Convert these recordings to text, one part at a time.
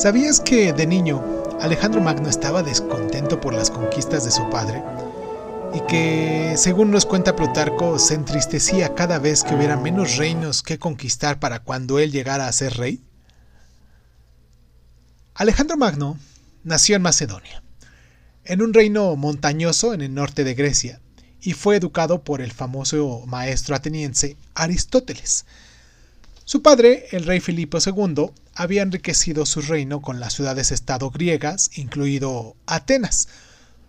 ¿Sabías que de niño Alejandro Magno estaba descontento por las conquistas de su padre? Y que, según nos cuenta Plutarco, se entristecía cada vez que hubiera menos reinos que conquistar para cuando él llegara a ser rey? Alejandro Magno nació en Macedonia, en un reino montañoso en el norte de Grecia, y fue educado por el famoso maestro ateniense Aristóteles. Su padre, el rey Filipo II, había enriquecido su reino con las ciudades-estado griegas, incluido Atenas.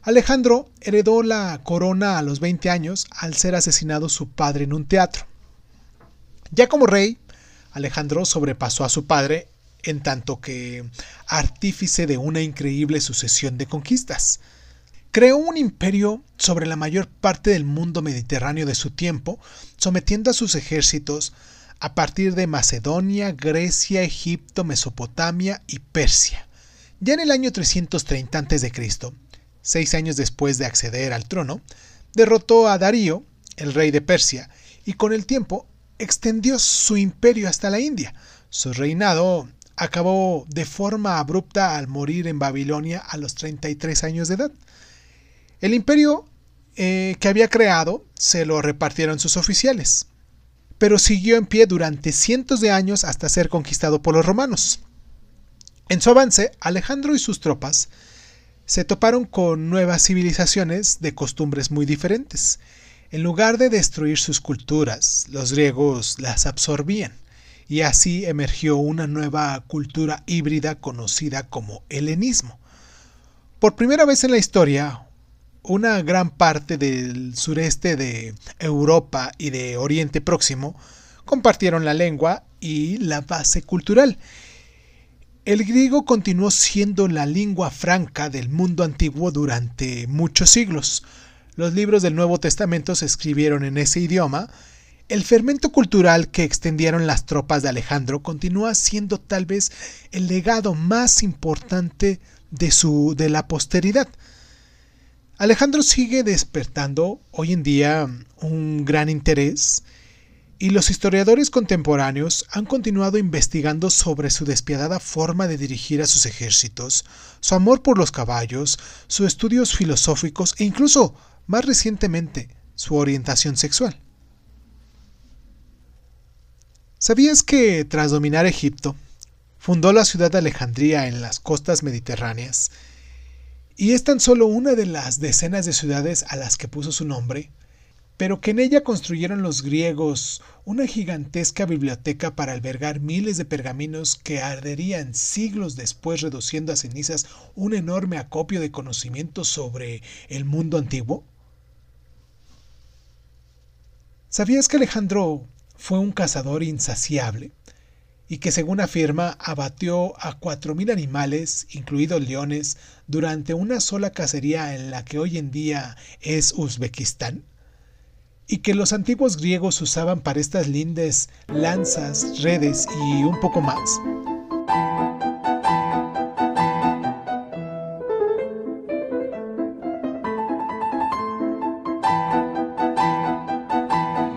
Alejandro heredó la corona a los 20 años al ser asesinado su padre en un teatro. Ya como rey, Alejandro sobrepasó a su padre en tanto que artífice de una increíble sucesión de conquistas. Creó un imperio sobre la mayor parte del mundo mediterráneo de su tiempo, sometiendo a sus ejércitos a partir de Macedonia, Grecia, Egipto, Mesopotamia y Persia. Ya en el año 330 a.C., seis años después de acceder al trono, derrotó a Darío, el rey de Persia, y con el tiempo extendió su imperio hasta la India. Su reinado acabó de forma abrupta al morir en Babilonia a los 33 años de edad. El imperio eh, que había creado se lo repartieron sus oficiales, pero siguió en pie durante cientos de años hasta ser conquistado por los romanos. En su avance, Alejandro y sus tropas se toparon con nuevas civilizaciones de costumbres muy diferentes. En lugar de destruir sus culturas, los griegos las absorbían, y así emergió una nueva cultura híbrida conocida como helenismo. Por primera vez en la historia, una gran parte del sureste de Europa y de Oriente Próximo compartieron la lengua y la base cultural. El griego continuó siendo la lengua franca del mundo antiguo durante muchos siglos. Los libros del Nuevo Testamento se escribieron en ese idioma. El fermento cultural que extendieron las tropas de Alejandro continúa siendo tal vez el legado más importante de, su, de la posteridad. Alejandro sigue despertando hoy en día un gran interés y los historiadores contemporáneos han continuado investigando sobre su despiadada forma de dirigir a sus ejércitos, su amor por los caballos, sus estudios filosóficos e incluso, más recientemente, su orientación sexual. ¿Sabías que tras dominar Egipto, fundó la ciudad de Alejandría en las costas mediterráneas y es tan solo una de las decenas de ciudades a las que puso su nombre, pero que en ella construyeron los griegos una gigantesca biblioteca para albergar miles de pergaminos que arderían siglos después reduciendo a cenizas un enorme acopio de conocimiento sobre el mundo antiguo? ¿Sabías que Alejandro fue un cazador insaciable? Y que según afirma abatió a 4.000 animales, incluidos leones, durante una sola cacería en la que hoy en día es Uzbekistán? y que los antiguos griegos usaban para estas lindes lanzas, redes y un poco más.